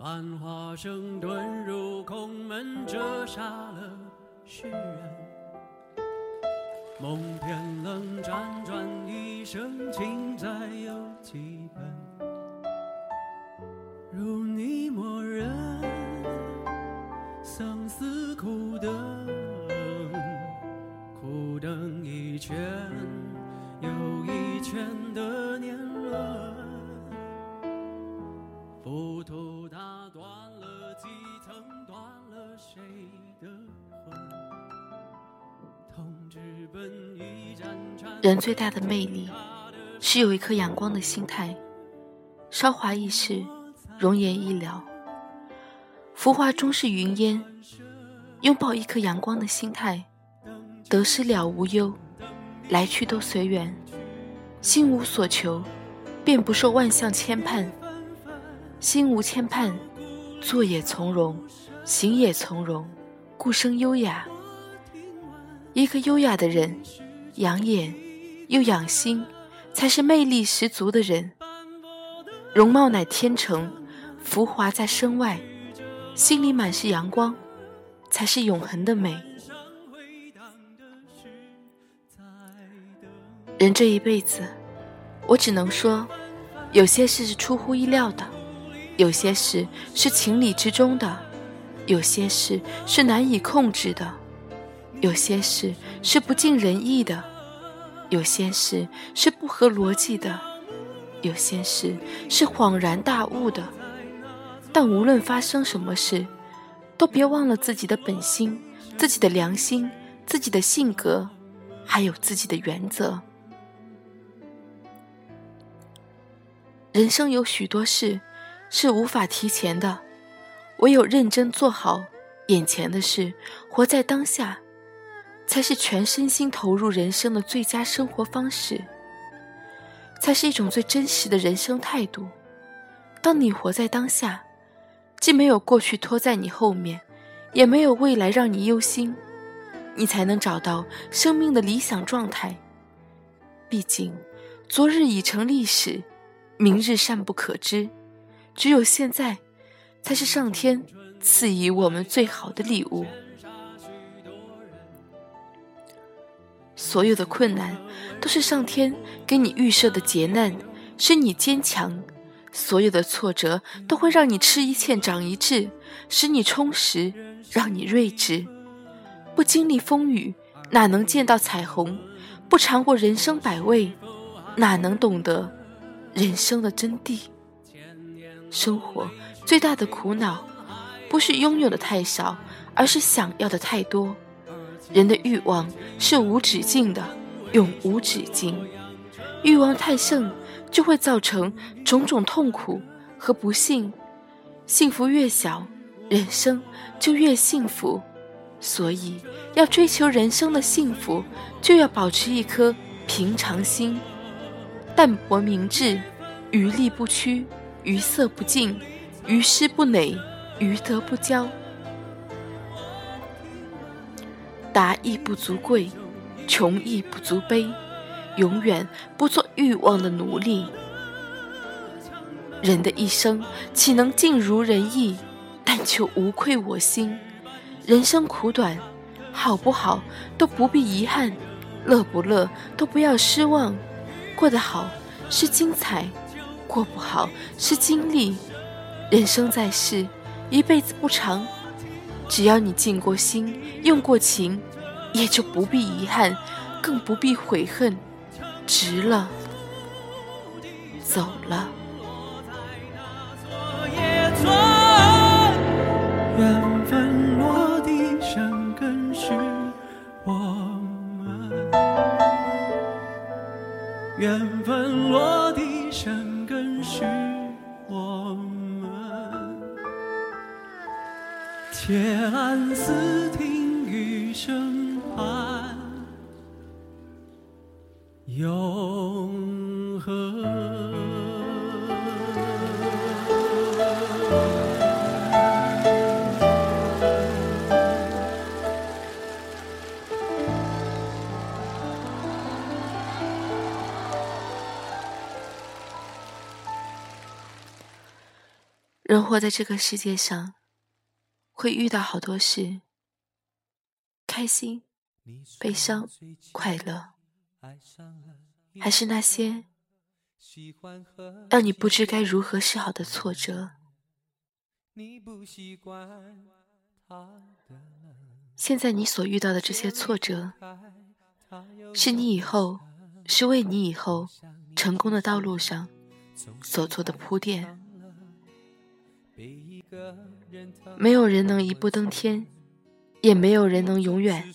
繁华声遁入空门，折煞了世人。梦偏冷，辗转一生，情债有几本？如你默认，相思苦等，苦等一圈人最大的魅力是有一颗阳光的心态，韶华易逝，容颜易老，浮华终是云烟。拥抱一颗阳光的心态，得失了无忧，来去都随缘，心无所求，便不受万象牵绊。心无牵绊，坐也从容，行也从容，故生优雅。一个优雅的人，养眼又养心，才是魅力十足的人。容貌乃天成，浮华在身外，心里满是阳光，才是永恒的美。人这一辈子，我只能说，有些事是出乎意料的。有些事是情理之中的，有些事是难以控制的，有些事是不尽人意的，有些事是不合逻辑的，有些事是恍然大悟的。但无论发生什么事，都别忘了自己的本心、自己的良心、自己的性格，还有自己的原则。人生有许多事。是无法提前的，唯有认真做好眼前的事，活在当下，才是全身心投入人生的最佳生活方式，才是一种最真实的人生态度。当你活在当下，既没有过去拖在你后面，也没有未来让你忧心，你才能找到生命的理想状态。毕竟，昨日已成历史，明日尚不可知。只有现在，才是上天赐予我们最好的礼物。所有的困难，都是上天给你预设的劫难，使你坚强；所有的挫折，都会让你吃一堑长一智，使你充实，让你睿智。不经历风雨，哪能见到彩虹？不尝过人生百味，哪能懂得人生的真谛？生活最大的苦恼，不是拥有的太少，而是想要的太多。人的欲望是无止境的，永无止境。欲望太盛，就会造成种种痛苦和不幸。幸福越小，人生就越幸福。所以，要追求人生的幸福，就要保持一颗平常心，淡泊明志，余力不屈。于色不净，于诗不馁，于德不骄。达亦不足贵，穷亦不足悲。永远不做欲望的奴隶。人的一生岂能尽如人意？但求无愧我心。人生苦短，好不好都不必遗憾，乐不乐都不要失望。过得好是精彩。过不好是经历，人生在世，一辈子不长，只要你尽过心，用过情，也就不必遗憾，更不必悔恨，值了，走了。且安思听雨声盼，永恒。人活在这个世界上，会遇到好多事，开心、悲伤、快乐，还是那些让你不知该如何是好的挫折。现在你所遇到的这些挫折，是你以后，是为你以后成功的道路上所做的铺垫。没有人能一步登天，也没有人能永远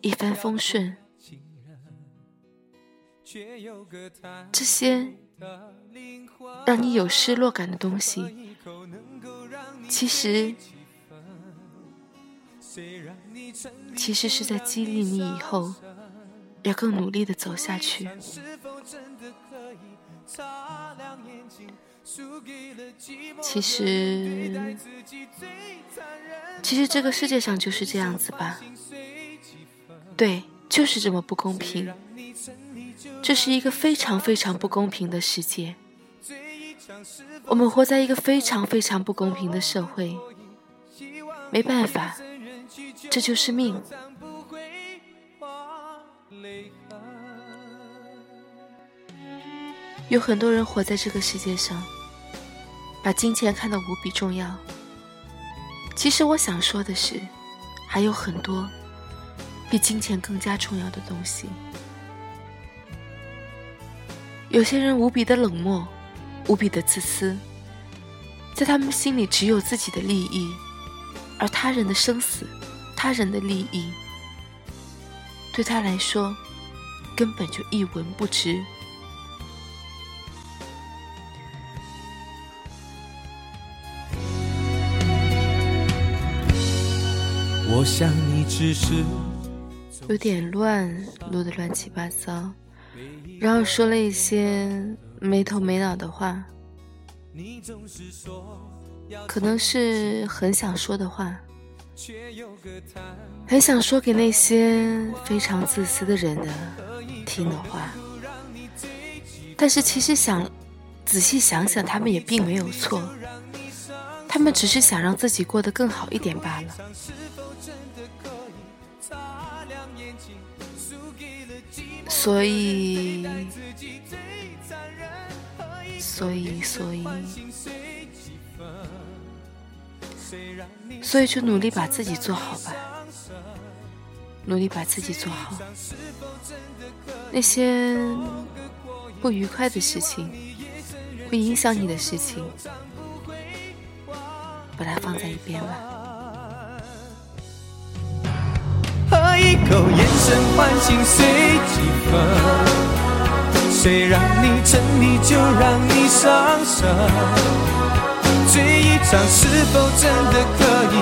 一帆风顺。这些让你有失落感的东西，其实其实是在激励你以后要更努力的走下去。其实，其实这个世界上就是这样子吧。对，就是这么不公平。这是一个非常非常不公平的世界。我们活在一个非常非常不公平的社会。没办法，这就是命。有很多人活在这个世界上。把金钱看得无比重要。其实我想说的是，还有很多比金钱更加重要的东西。有些人无比的冷漠，无比的自私，在他们心里只有自己的利益，而他人的生死、他人的利益，对他来说根本就一文不值。我想你只是有点乱，录的乱七八糟，然后说了一些没头没脑的话，可能是很想说的话，很想说给那些非常自私的人的听的话，但是其实想仔细想想，他们也并没有错，他们只是想让自己过得更好一点罢了。所以，所以，所以，所以就努力把自己做好吧，努力把自己做好。那些不愉快的事情，会影响你的事情，把它放在一边吧。一口眼神唤醒随几分，谁让你沉溺就让你上身，醉一场是否真的可以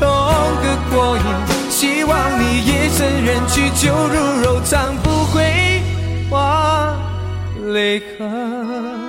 痛个过瘾？希望你夜深人去酒入柔肠不会化泪痕。